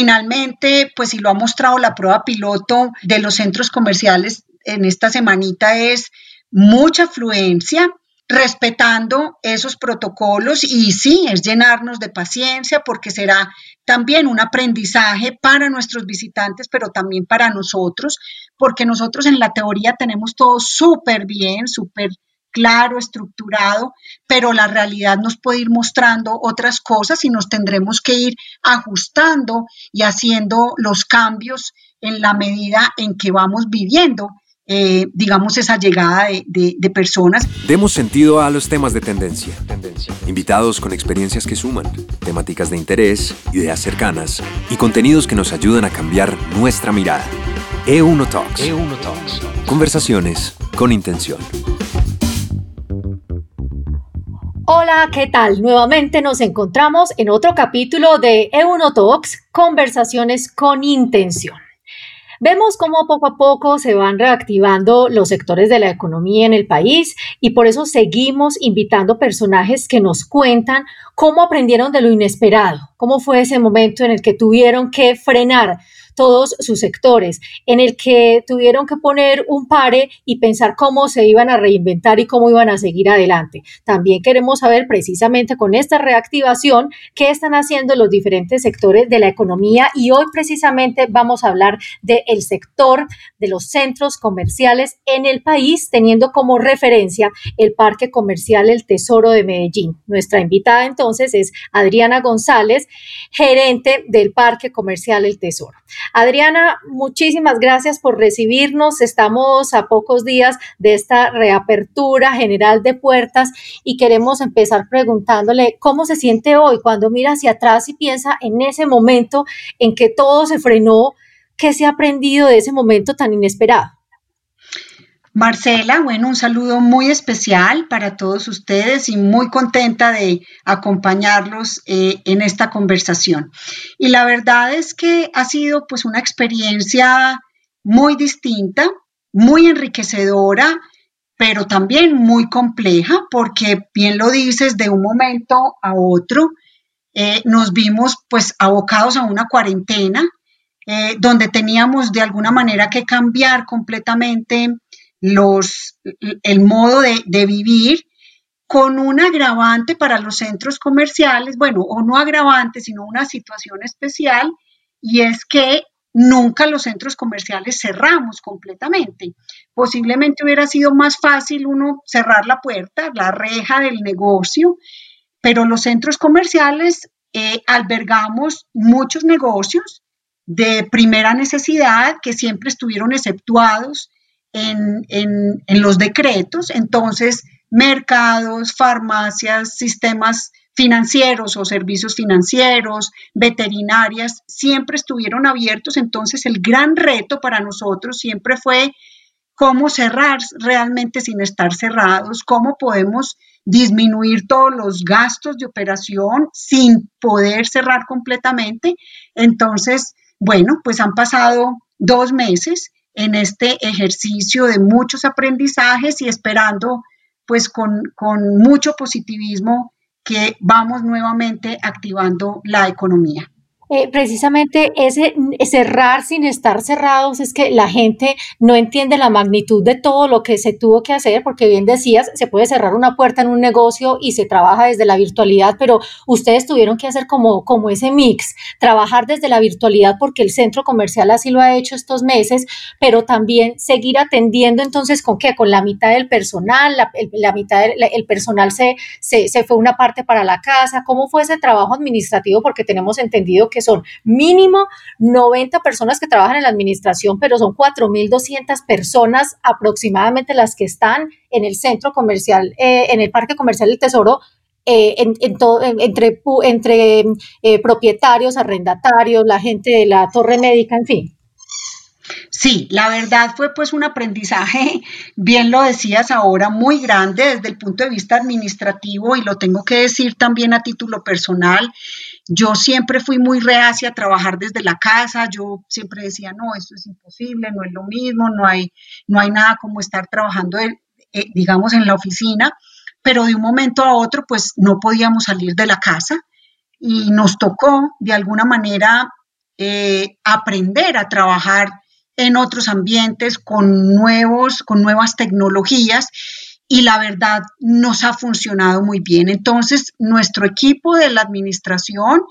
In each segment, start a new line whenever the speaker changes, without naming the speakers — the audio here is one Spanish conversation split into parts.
finalmente, pues si lo ha mostrado la prueba piloto de los centros comerciales en esta semanita es mucha afluencia, respetando esos protocolos y sí, es llenarnos de paciencia porque será también un aprendizaje para nuestros visitantes, pero también para nosotros, porque nosotros en la teoría tenemos todo súper bien, súper claro, estructurado, pero la realidad nos puede ir mostrando otras cosas y nos tendremos que ir ajustando y haciendo los cambios en la medida en que vamos viviendo eh, digamos, esa llegada de, personas.
Demos sentido a los temas de tendencia. Invitados con experiencias que suman, temáticas de interés, ideas cercanas y contenidos que nos ayudan a cambiar nuestra mirada. E1 Talks. E1 Talks. Conversaciones con intención.
Hola, ¿qué tal? Nuevamente nos encontramos en otro capítulo de E1 Talks, Conversaciones con intención. Vemos cómo poco a poco se van reactivando los sectores de la economía en el país y por eso seguimos invitando personajes que nos cuentan cómo aprendieron de lo inesperado, cómo fue ese momento en el que tuvieron que frenar todos sus sectores, en el que tuvieron que poner un pare y pensar cómo se iban a reinventar y cómo iban a seguir adelante. También queremos saber precisamente con esta reactivación qué están haciendo los diferentes sectores de la economía y hoy precisamente vamos a hablar del sector de los centros comerciales en el país, teniendo como referencia el Parque Comercial El Tesoro de Medellín. Nuestra invitada entonces es Adriana González, gerente del Parque Comercial El Tesoro. Adriana, muchísimas gracias por recibirnos. Estamos a pocos días de esta reapertura general de puertas y queremos empezar preguntándole cómo se siente hoy cuando mira hacia atrás y piensa en ese momento en que todo se frenó, qué se ha aprendido de ese momento tan inesperado.
Marcela, bueno, un saludo muy especial para todos ustedes y muy contenta de acompañarlos eh, en esta conversación. Y la verdad es que ha sido pues una experiencia muy distinta, muy enriquecedora, pero también muy compleja porque bien lo dices, de un momento a otro eh, nos vimos pues abocados a una cuarentena eh, donde teníamos de alguna manera que cambiar completamente los, el modo de, vivir con un agravante para los centros comerciales, bueno, o no agravante, sino una situación especial, y es que nunca los centros comerciales cerramos completamente. Posiblemente hubiera sido más fácil uno cerrar la puerta, la reja del negocio, pero los centros comerciales eh, albergamos muchos negocios de primera necesidad que siempre estuvieron exceptuados en, los decretos, entonces mercados, farmacias, sistemas financieros o servicios financieros, veterinarias, siempre estuvieron abiertos. Entonces el gran reto para nosotros siempre fue cómo cerrar realmente sin estar cerrados, cómo podemos disminuir todos los gastos de operación sin poder cerrar completamente. Entonces, bueno, pues han pasado dos meses en este ejercicio de muchos aprendizajes y esperando pues con, con mucho positivismo que vamos nuevamente activando la economía.
Eh, precisamente ese cerrar sin estar cerrados es que la gente no entiende la magnitud de todo lo que se tuvo que hacer, porque bien decías, se puede cerrar una puerta en un negocio y se trabaja desde la virtualidad, pero ustedes tuvieron que hacer como, como ese mix, trabajar desde la virtualidad porque el centro comercial así lo ha hecho estos meses, pero también seguir atendiendo entonces con qué, con la mitad del personal, la, mitad del personal se, se, se fue una parte para la casa, ¿cómo fue ese trabajo administrativo? Porque tenemos entendido que son mínimo 90 personas que trabajan en la administración, pero son 4.200 personas aproximadamente las que están en el centro comercial, eh, en el Parque Comercial del Tesoro, eh, entre, eh, propietarios, arrendatarios, la gente de la torre médica, en fin.
Sí, la verdad fue pues un aprendizaje, bien lo decías ahora, muy grande desde el punto de vista administrativo y lo tengo que decir también a título personal. Yo siempre fui muy reacia a trabajar desde la casa, yo siempre decía, no, esto es imposible, no es lo mismo, no hay, no hay nada como estar trabajando, eh, digamos, en la oficina, pero de un momento a otro, pues no podíamos salir de la casa y nos tocó de alguna manera eh, aprender a trabajar en otros ambientes con, nuevos, con nuevas tecnologías y la verdad nos ha funcionado muy bien. Entonces, nuestro equipo de la administración,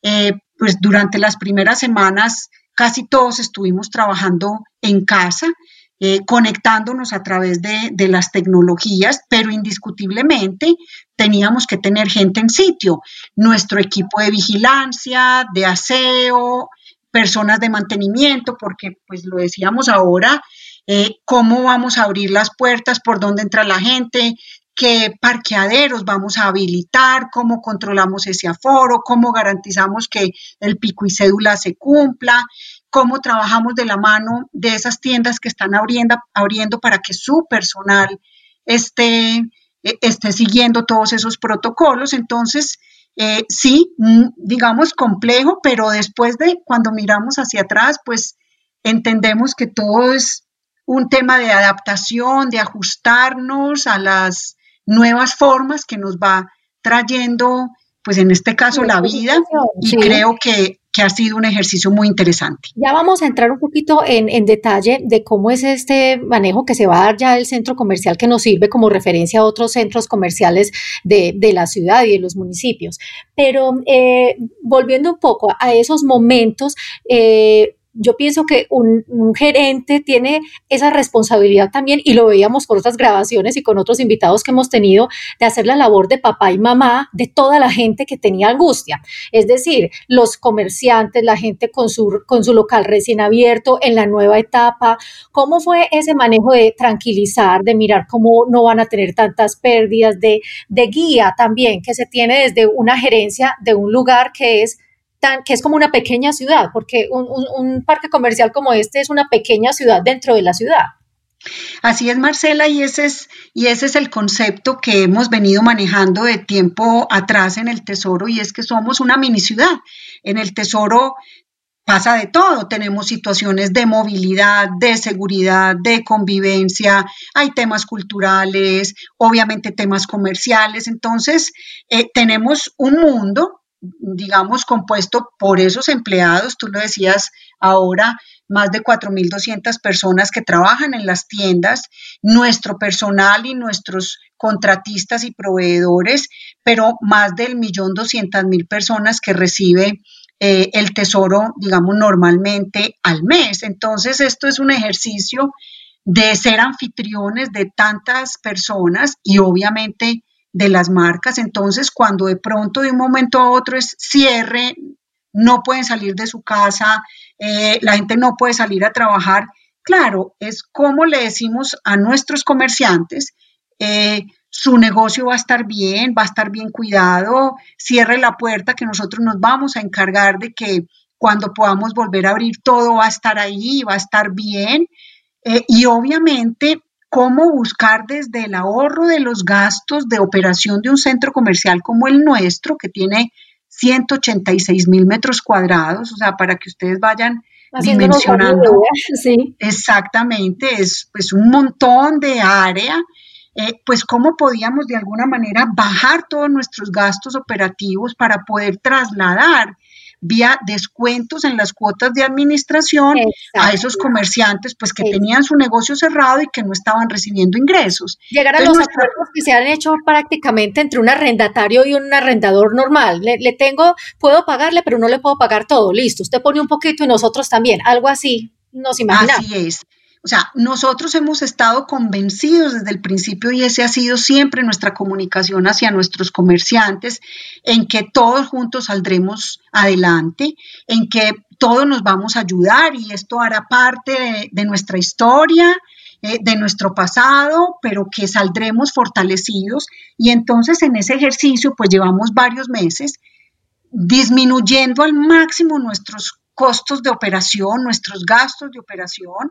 eh, pues durante las primeras semanas casi todos estuvimos trabajando en casa, eh, conectándonos a través de, de, las tecnologías, pero indiscutiblemente teníamos que tener gente en sitio, nuestro equipo de vigilancia, de aseo, personas de mantenimiento, porque pues lo decíamos ahora, eh, cómo vamos a abrir las puertas, por dónde entra la gente, qué parqueaderos vamos a habilitar, cómo controlamos ese aforo, cómo garantizamos que el pico y cédula se cumpla, cómo trabajamos de la mano de esas tiendas que están abriendo, abriendo para que su personal esté, e, esté siguiendo todos esos protocolos. Entonces, eh, sí, mm, digamos complejo, pero después de cuando miramos hacia atrás, pues entendemos que todo es un tema de adaptación, de ajustarnos a las nuevas formas que nos va trayendo, pues en este caso la vida, y creo que que ha sido un ejercicio muy interesante.
Ya vamos a entrar un poquito en, detalle de cómo es este manejo que se va a dar ya del centro comercial que nos sirve como referencia a otros centros comerciales de, la ciudad y de los municipios. Pero eh, volviendo un poco a esos momentos, eh, yo pienso que un, gerente tiene esa responsabilidad también, y lo veíamos por otras grabaciones y con otros invitados que hemos tenido, de hacer la labor de papá y mamá de toda la gente que tenía angustia. Es decir, los comerciantes, la gente con su, con su local recién abierto en la nueva etapa. ¿Cómo fue ese manejo de tranquilizar, de mirar cómo no van a tener tantas pérdidas, de, de guía también que se tiene desde una gerencia de un lugar que es que es como una pequeña ciudad, porque un, parque comercial como este es una pequeña ciudad dentro de la ciudad.
Así es, Marcela, y ese es, y ese es el concepto que hemos venido manejando de tiempo atrás en el Tesoro, y es que somos una mini ciudad. En el Tesoro pasa de todo. Tenemos situaciones de movilidad, de seguridad, de convivencia, hay temas culturales, obviamente temas comerciales. Entonces, eh, tenemos un mundo digamos, compuesto por esos empleados, tú lo decías ahora, más de 4.200 personas que trabajan en las tiendas, nuestro personal y nuestros contratistas y proveedores, pero más del millón doscientas mil personas que recibe eh, el tesoro, digamos, normalmente al mes. Entonces, esto es un ejercicio de ser anfitriones de tantas personas y obviamente de las marcas. Entonces, cuando de pronto de un momento a otro es cierre, no pueden salir de su casa, eh, la gente no puede salir a trabajar, claro, es como le decimos a nuestros comerciantes, eh, su negocio va a estar bien, va a estar bien cuidado, cierre la puerta que nosotros nos vamos a encargar de que cuando podamos volver a abrir todo va a estar ahí, va a estar bien. Eh, y obviamente cómo buscar desde el ahorro de los gastos de operación de un centro comercial como el nuestro, que tiene 186 mil metros cuadrados, o sea, para que ustedes vayan dimensionando. Sí. Exactamente, es pues un montón de área. Eh, pues cómo podíamos de alguna manera bajar todos nuestros gastos operativos para poder trasladar vía descuentos en las cuotas de administración a esos comerciantes pues que tenían su negocio cerrado y que no estaban recibiendo ingresos.
Llegar a los acuerdos que se han hecho prácticamente entre un arrendatario y un arrendador normal. Le, le, tengo, puedo pagarle, pero no le puedo pagar todo. Listo, usted pone un poquito y nosotros también. Algo así nos imaginamos.
Así es. O sea, nosotros hemos estado convencidos desde el principio y ese ha sido siempre nuestra comunicación hacia nuestros comerciantes, en que todos juntos saldremos adelante, en que todos nos vamos a ayudar y esto hará parte de, nuestra historia, eh, de nuestro pasado, pero que saldremos fortalecidos. Y entonces en ese ejercicio, pues llevamos varios meses disminuyendo al máximo nuestros costos de operación, nuestros gastos de operación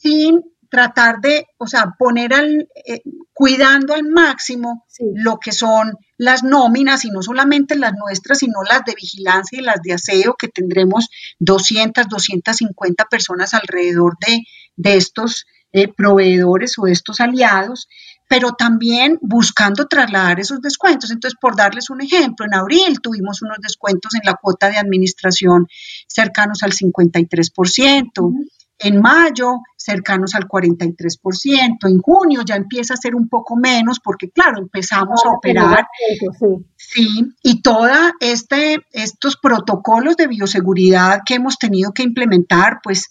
sin tratar de, o sea, poner al, eh, cuidando al máximo lo que son las nóminas, y no solamente las nuestras, sino las de vigilancia y las de aseo, que tendremos 200, 250 personas alrededor de, de estos eh, proveedores o estos aliados, pero también buscando trasladar esos descuentos. Entonces, por darles un ejemplo, en abril tuvimos unos descuentos en la cuota de administración cercanos al 53%. En mayo, cercanos al 43%. En junio ya empieza a ser un poco menos porque, claro, empezamos a operar. Sí, y todos este, estos protocolos de bioseguridad que hemos tenido que implementar, pues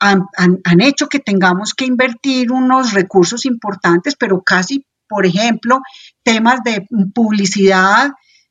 han, han, hecho que tengamos que invertir unos recursos importantes, pero casi, por ejemplo, temas de publicidad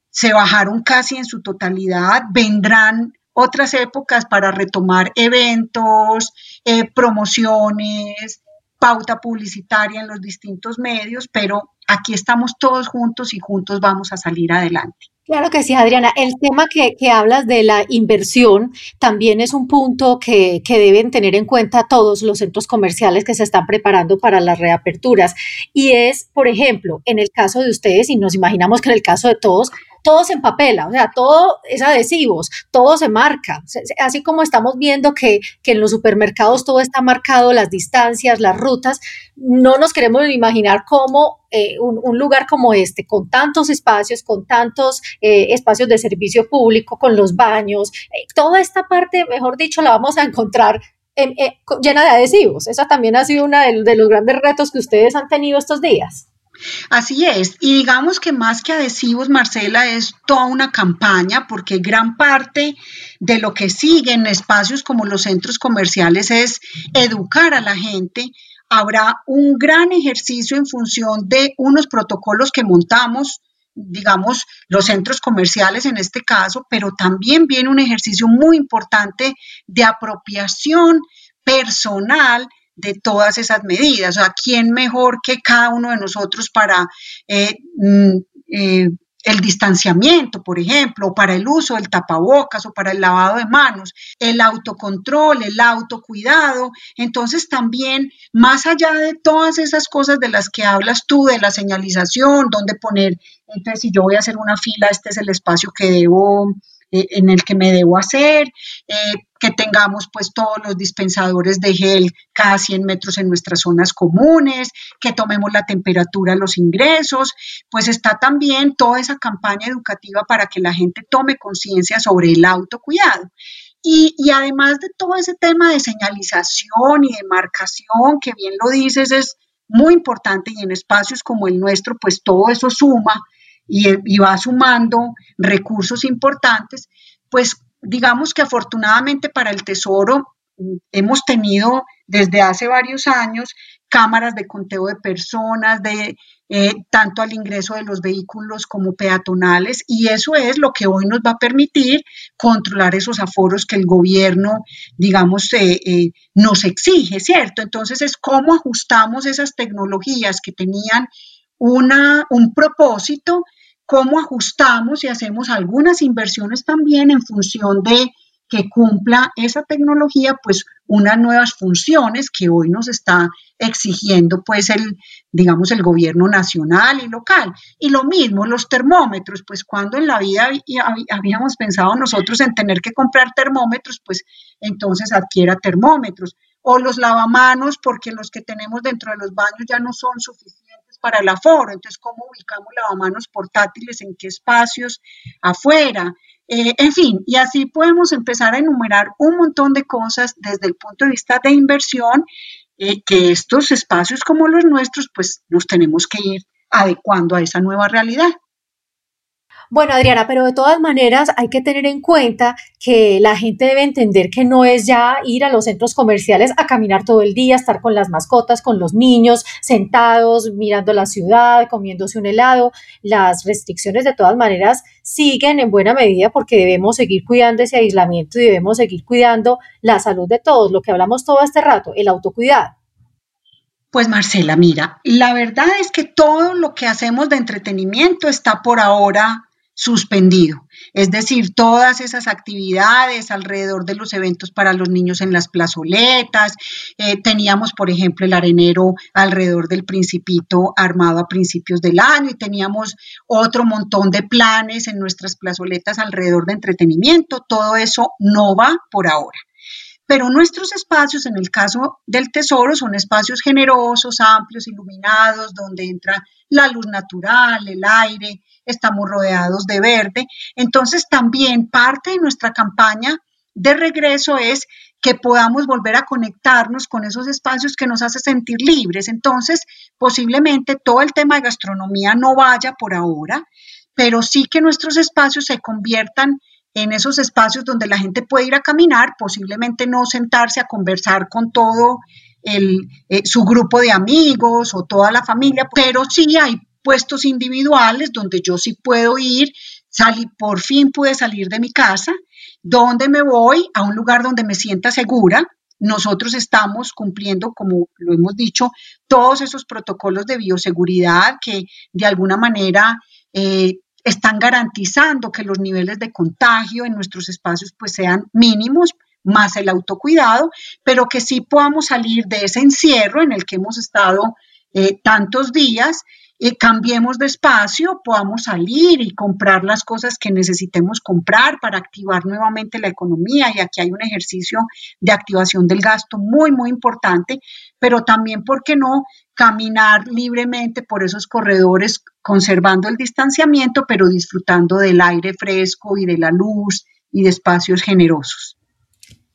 se bajaron casi en su totalidad, vendrán otras épocas para retomar eventos, eh, promociones, pauta publicitaria en los distintos medios, pero aquí estamos todos juntos y juntos vamos a salir adelante.
Claro que sí, Adriana. El tema que, hablas de la inversión también es un punto que, que, deben tener en cuenta todos los centros comerciales que se están preparando para las reaperturas. Y es, por ejemplo, en el caso de ustedes, y nos imaginamos que en el caso de todos, todo se empapela, o sea, todo es adhesivos, todo se marca, así como estamos viendo que, en los supermercados todo está marcado, las distancias, las rutas, no nos queremos imaginar cómo eh, un, lugar como este, con tantos espacios, con tantos eh, espacios de servicio público, con los baños, eh, toda esta parte, mejor dicho, la vamos a encontrar llena de adhesivos. Esa también ha sido uno de los grandes retos que ustedes han tenido estos días.
Así es, y digamos que más que adhesivos, Marcela, es toda una campaña porque gran parte de lo que sigue en espacios como los centros comerciales es educar a la gente. Habrá un gran ejercicio en función de unos protocolos que montamos, digamos, los centros comerciales en este caso, pero también viene un ejercicio muy importante de apropiación personal de todas esas medidas. O sea, ¿quién mejor que cada uno de nosotros para eh, mm, eh, el distanciamiento, por ejemplo, para el uso del tapabocas o para el lavado de manos, el autocontrol, el autocuidado. Entonces también, más allá de todas esas cosas de las que hablas tú, de la señalización, dónde poner, entonces si yo voy a hacer una fila, este es el espacio que debo eh, en el que me debo hacer, eh, que tengamos pues todos los dispensadores de gel cada 100 metros en nuestras zonas comunes, que tomemos la temperatura los ingresos, pues está también toda esa campaña educativa para que la gente tome conciencia sobre el autocuidado. Y, y, además de todo ese tema de señalización y de marcación, que bien lo dices, es muy importante y en espacios como el nuestro, pues todo eso suma y, va sumando recursos importantes, pues digamos que afortunadamente para el Tesoro mm, hemos tenido desde hace varios años cámaras de conteo de personas, de eh, tanto al ingreso de los vehículos como peatonales, y eso es lo que hoy nos va a permitir controlar esos aforos que el gobierno, digamos, eh, eh, nos exige, ¿cierto? Entonces es cómo ajustamos esas tecnologías que tenían una, un propósito, cómo ajustamos y hacemos algunas inversiones también en función de que cumpla esa tecnología, pues unas nuevas funciones que hoy nos está exigiendo pues el, digamos, el gobierno nacional y local. Y lo mismo, los termómetros, pues cuando en la vida habíamos pensado nosotros en tener que comprar termómetros, pues entonces adquiera termómetros. O los lavamanos, porque los que tenemos dentro de los baños ya no son suficientes para el aforo. Entonces, ¿cómo ubicamos lavamanos portátiles? ¿En qué espacios? Afuera. Eh, en fin, y así podemos empezar a enumerar un montón de cosas desde el punto de vista de inversión, eh, que estos espacios como los nuestros, pues nos tenemos que ir adecuando a esa nueva realidad.
Bueno, Adriana, pero de todas maneras hay que tener en cuenta que la gente debe entender que no es ya ir a los centros comerciales a caminar todo el día, estar con las mascotas, con los niños, sentados, mirando la ciudad, comiéndose un helado. Las restricciones de todas maneras siguen en buena medida porque debemos seguir cuidando ese aislamiento y debemos seguir cuidando la salud de todos, lo que hablamos todo este rato, el autocuidado.
Pues Marcela, mira, la verdad es que todo lo que hacemos de entretenimiento está por ahora suspendido. Es decir, todas esas actividades alrededor de los eventos para los niños en las plazoletas. Eh, teníamos, por ejemplo, el arenero alrededor del principito armado a principios del año y teníamos otro montón de planes en nuestras plazoletas alrededor de entretenimiento. Todo eso no va por ahora. Pero nuestros espacios, en el caso del tesoro, son espacios generosos, amplios, iluminados, donde entra la luz natural, el aire, estamos rodeados de verde. Entonces también parte de nuestra campaña de regreso es que podamos volver a conectarnos con esos espacios que nos hace sentir libres. Entonces, posiblemente todo el tema de gastronomía no vaya por ahora, pero sí que nuestros espacios se conviertan en esos espacios donde la gente puede ir a caminar, posiblemente no sentarse a conversar con todo el, eh, su grupo de amigos o toda la familia, pero sí hay puestos individuales donde yo sí puedo ir, salí, por fin pude salir de mi casa, donde me voy a un lugar donde me sienta segura. Nosotros estamos cumpliendo, como lo hemos dicho, todos esos protocolos de bioseguridad que de alguna manera eh, están garantizando que los niveles de contagio en nuestros espacios pues sean mínimos, más el autocuidado, pero que sí podamos salir de ese encierro en el que hemos estado eh, tantos días eh, cambiemos de espacio, podamos salir y comprar las cosas que necesitemos comprar para activar nuevamente la economía. Y aquí hay un ejercicio de activación del gasto muy, muy importante, pero también, ¿por qué no? Caminar libremente por esos corredores, conservando el distanciamiento, pero disfrutando del aire fresco y de la luz y de espacios generosos.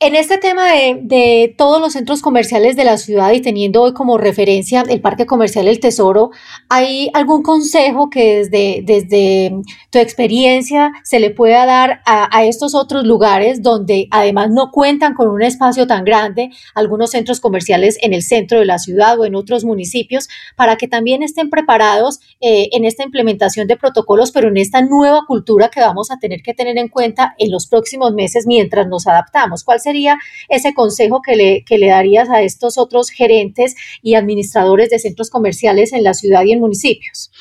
En este tema de, todos los centros comerciales de la ciudad y teniendo hoy como referencia el Parque Comercial El Tesoro, ¿hay algún consejo que desde, tu experiencia se le pueda dar a, a, estos otros lugares donde además no cuentan con un espacio tan grande, algunos centros comerciales en el centro de la ciudad o en otros municipios, para que también estén preparados eh, en esta implementación de protocolos, pero en esta nueva cultura que vamos a tener que tener en cuenta en los próximos meses mientras nos adaptamos? ¿Cuál sería ese consejo que le, que le darías a estos otros gerentes y administradores de centros comerciales en la ciudad y en municipios?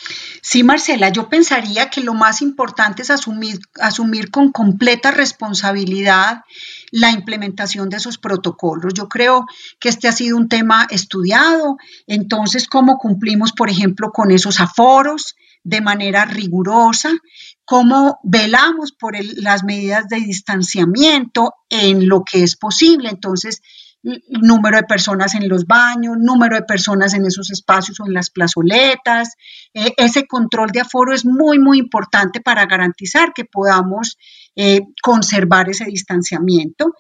Sí, Marcela, yo pensaría que lo más importante es asumir, asumir con completa responsabilidad la implementación de esos protocolos. Yo creo que este ha sido un tema estudiado, entonces cómo cumplimos, por ejemplo, con esos aforos de manera rigurosa, cómo velamos por las medidas de distanciamiento en lo que es posible. Entonces, número de personas en los baños, número de personas en esos espacios o en las plazoletas. Eh, ese control de aforo es muy, muy importante para garantizar que podamos eh, conservar ese distanciamiento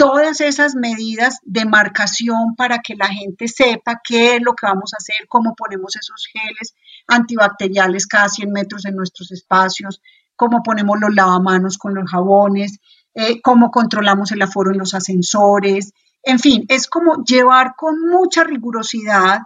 todas esas medidas de marcación para que la gente sepa qué es lo que vamos a hacer, cómo ponemos esos geles antibacteriales cada 100 metros en nuestros espacios, cómo ponemos los lavamanos con los jabones, eh, cómo controlamos el aforo en los ascensores, en fin, es como llevar con mucha rigurosidad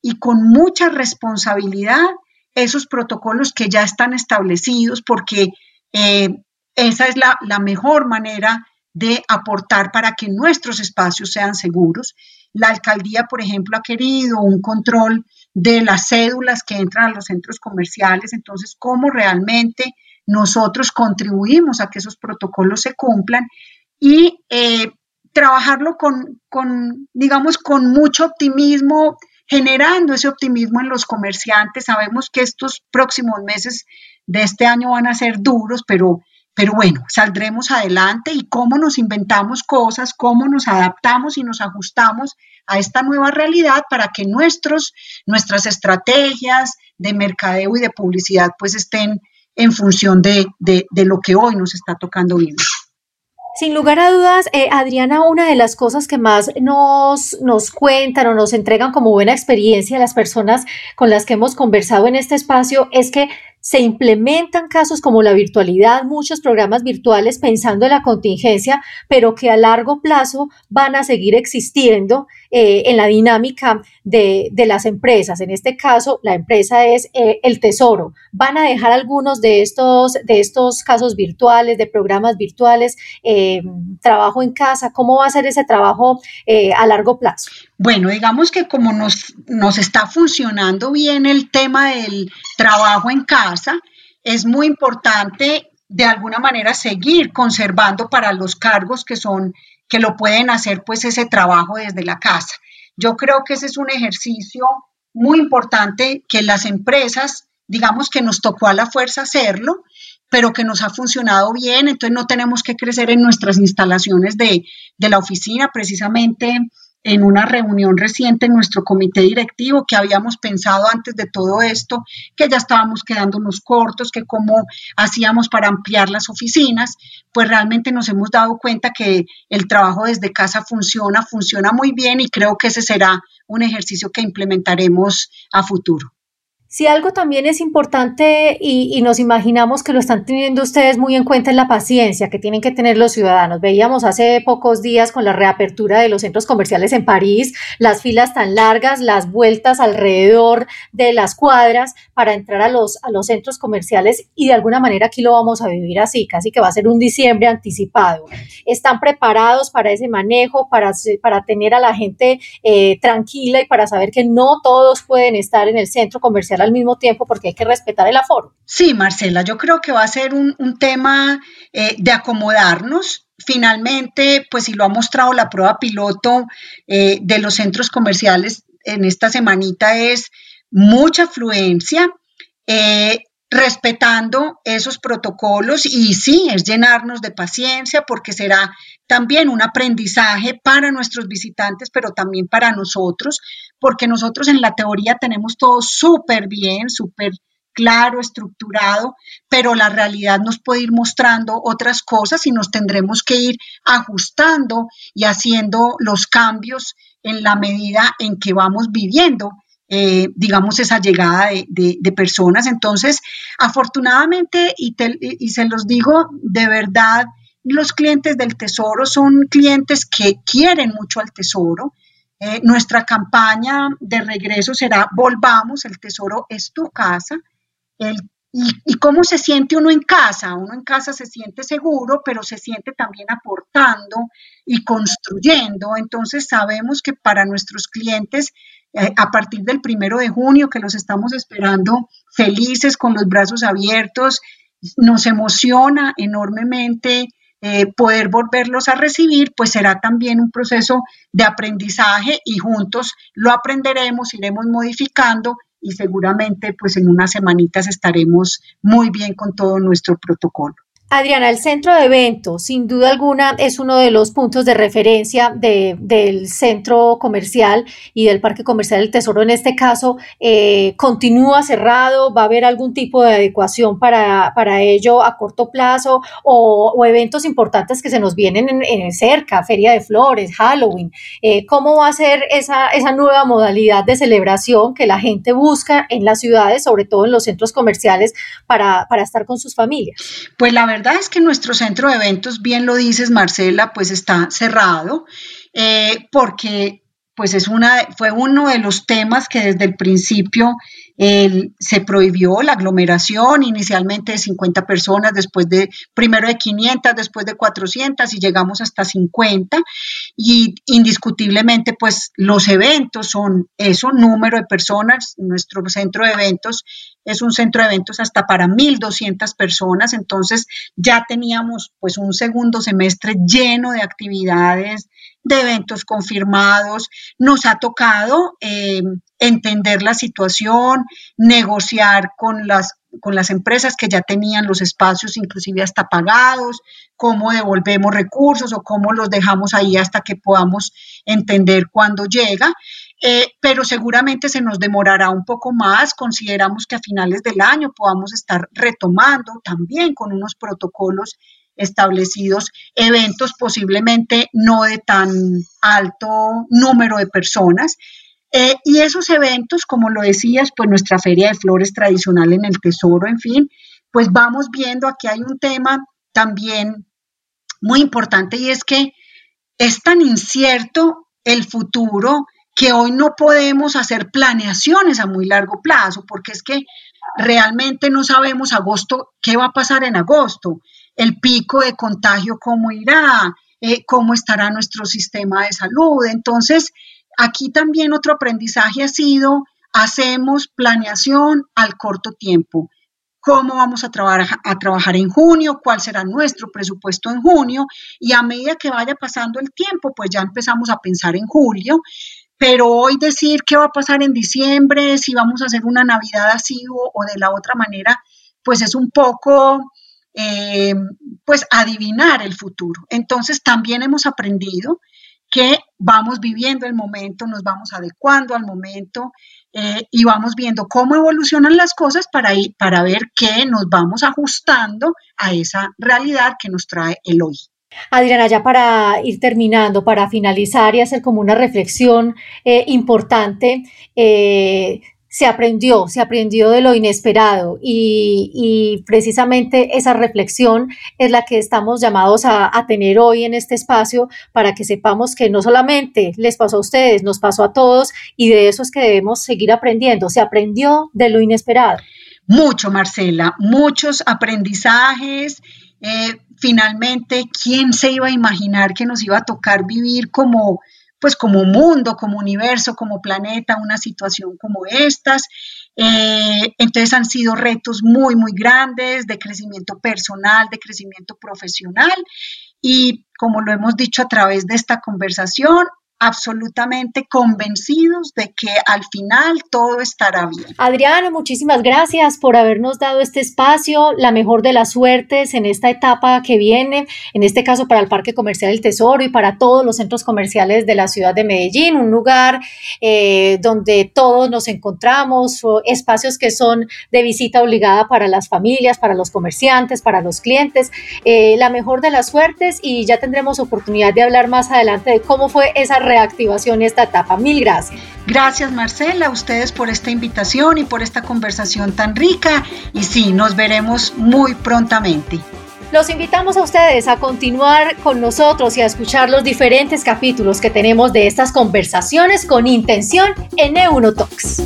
y con mucha responsabilidad esos protocolos que ya están establecidos, porque eh, esa es la, la mejor manera de aportar para que nuestros espacios sean seguros. La alcaldía, por ejemplo, ha querido un control de las cédulas que entran a los centros comerciales, entonces, cómo realmente nosotros contribuimos a que esos protocolos se cumplan y eh, trabajarlo con, con, digamos, con mucho optimismo, generando ese optimismo en los comerciantes. Sabemos que estos próximos meses de este año van a ser duros, pero pero bueno, saldremos adelante y cómo nos inventamos cosas, cómo nos adaptamos y nos ajustamos a esta nueva realidad para que nuestros, nuestras estrategias de mercadeo y de publicidad pues estén en función de, de, de lo que hoy nos está tocando vivir.
Sin lugar a dudas, eh, Adriana, una de las cosas que más nos, nos cuentan o nos entregan como buena experiencia las personas con las que hemos conversado en este espacio es que se implementan casos como la virtualidad, muchos programas virtuales pensando en la contingencia, pero que a largo plazo van a seguir existiendo eh, en la dinámica de, las empresas. En este caso, la empresa es eh, el Tesoro. Van a dejar algunos de estos, de estos casos virtuales, de programas virtuales, eh, trabajo en casa. ¿Cómo va a ser ese trabajo a largo plazo?
Bueno, digamos que como nos, nos está funcionando bien el tema del trabajo en casa, es muy importante de alguna manera seguir conservando para los cargos que son que lo pueden hacer pues ese trabajo desde la casa. Yo creo que ese es un ejercicio muy importante que las empresas, digamos que nos tocó a la fuerza hacerlo, pero que nos ha funcionado bien, entonces no tenemos que crecer en nuestras instalaciones de, de la oficina, precisamente en una reunión reciente en nuestro comité directivo que habíamos pensado antes de todo esto, que ya estábamos quedándonos cortos, que cómo hacíamos para ampliar las oficinas, pues realmente nos hemos dado cuenta que el trabajo desde casa funciona, funciona muy bien y creo que ese será un ejercicio que implementaremos a futuro.
Si algo también es importante y, nos imaginamos que lo están teniendo ustedes muy en cuenta es la paciencia que tienen que tener los ciudadanos. Veíamos hace pocos días con la reapertura de los centros comerciales en París, las filas tan largas, las vueltas alrededor de las cuadras para entrar a los, a los centros comerciales y de alguna manera aquí lo vamos a vivir así, casi que va a ser un diciembre anticipado. ¿Están preparados para ese manejo, para, para tener a la gente eh, tranquila y para saber que no todos pueden estar en el centro comercial? Al mismo tiempo porque hay que respetar el aforo.
Sí, Marcela, yo creo que va a ser un, tema eh, de acomodarnos. Finalmente, pues si lo ha mostrado la prueba piloto eh, de los centros comerciales en esta semanita es mucha afluencia. Eh, respetando esos protocolos y sí, es llenarnos de paciencia porque será también un aprendizaje para nuestros visitantes, pero también para nosotros, porque nosotros en la teoría tenemos todo súper bien, súper claro, estructurado, pero la realidad nos puede ir mostrando otras cosas y nos tendremos que ir ajustando y haciendo los cambios en la medida en que vamos viviendo. Eh, digamos, esa llegada de, personas. Entonces, afortunadamente, y, y se los digo de verdad, los clientes del Tesoro son clientes que quieren mucho al Tesoro. Eh, nuestra campaña de regreso será Volvamos, el Tesoro es tu casa. Y, cómo se siente uno en casa? Uno en casa se siente seguro, pero se siente también aportando y construyendo. Entonces sabemos que para nuestros clientes, eh, a partir del primero de junio, que los estamos esperando felices, con los brazos abiertos, nos emociona enormemente eh, poder volverlos a recibir, pues será también un proceso de aprendizaje y juntos lo aprenderemos, iremos modificando y seguramente pues en unas semanitas estaremos muy bien con todo nuestro protocolo.
Adriana, el centro de eventos, sin duda alguna, es uno de los puntos de referencia del centro comercial y del Parque Comercial del Tesoro. En este caso, eh, continúa cerrado, va a haber algún tipo de adecuación para, para ello a corto plazo o, eventos importantes que se nos vienen en, cerca, Feria de Flores, Halloween. Eh, ¿Cómo va a ser esa, esa nueva modalidad de celebración que la gente busca en las ciudades, sobre todo en los centros comerciales, para, para estar con sus familias?
Pues la verdad es que nuestro centro de eventos, bien lo dices Marcela, pues está cerrado eh, porque pues es una, fue uno de los temas que desde el principio se prohibió la aglomeración inicialmente de 50 personas, después de primero de 500, después de 400 y llegamos hasta 50 y indiscutiblemente pues los eventos son eso, número de personas, nuestro centro de eventos es un centro de eventos hasta para 1.200 personas, entonces ya teníamos pues un segundo semestre lleno de actividades, de eventos confirmados, nos ha tocado eh, entender la situación, negociar con las, con las empresas que ya tenían los espacios inclusive hasta pagados, cómo devolvemos recursos o cómo los dejamos ahí hasta que podamos entender cuándo llega. Eh, pero seguramente se nos demorará un poco más. Consideramos que a finales del año podamos estar retomando también con unos protocolos establecidos eventos posiblemente no de tan alto número de personas. Eh, y esos eventos, como lo decías, pues nuestra feria de flores tradicional en el Tesoro, en fin, pues vamos viendo, aquí hay un tema también muy importante y es que es tan incierto el futuro que hoy no podemos hacer planeaciones a muy largo plazo, porque es que realmente no sabemos agosto qué va a pasar en agosto, el pico de contagio cómo irá, eh, cómo estará nuestro sistema de salud. Entonces, aquí también otro aprendizaje ha sido, hacemos planeación al corto tiempo cómo vamos a, trabajar, a trabajar en junio, cuál será nuestro presupuesto en junio y a medida que vaya pasando el tiempo, pues ya empezamos a pensar en julio. Pero hoy decir qué va a pasar en diciembre, si vamos a hacer una Navidad así o, de la otra manera, pues es un poco eh, pues adivinar el futuro. Entonces también hemos aprendido que vamos viviendo el momento, nos vamos adecuando al momento eh, y vamos viendo cómo evolucionan las cosas para, ir, para ver qué nos vamos ajustando a esa realidad que nos trae el hoy.
Adriana, ya para ir terminando, para finalizar y hacer como una reflexión eh, importante, eh, se aprendió, se aprendió de lo inesperado y, precisamente esa reflexión es la que estamos llamados a, tener hoy en este espacio para que sepamos que no solamente les pasó a ustedes, nos pasó a todos y de eso es que debemos seguir aprendiendo. Se aprendió de lo inesperado.
Mucho, Marcela, muchos aprendizajes. Eh, finalmente, ¿quién se iba a imaginar que nos iba a tocar vivir como pues como mundo, como universo, como planeta, una situación como estas. Eh, entonces han sido retos muy, muy grandes de crecimiento personal, de crecimiento profesional y como lo hemos dicho a través de esta conversación, absolutamente convencidos de que al final todo estará bien.
Adriano, muchísimas gracias por habernos dado este espacio, la mejor de las suertes en esta etapa que viene, en este caso para el Parque Comercial del Tesoro y para todos los centros comerciales de la ciudad de Medellín, un lugar eh, donde todos nos encontramos, espacios que son de visita obligada para las familias, para los comerciantes, para los clientes, eh, la mejor de las suertes y ya tendremos oportunidad de hablar más adelante de cómo fue esa reactivación esta etapa. Mil gracias.
Gracias Marcela, a ustedes por esta invitación y por esta conversación tan rica y sí, nos veremos muy prontamente.
Los invitamos a ustedes a continuar con nosotros y a escuchar los diferentes capítulos que tenemos de estas conversaciones con intención en Neunotox.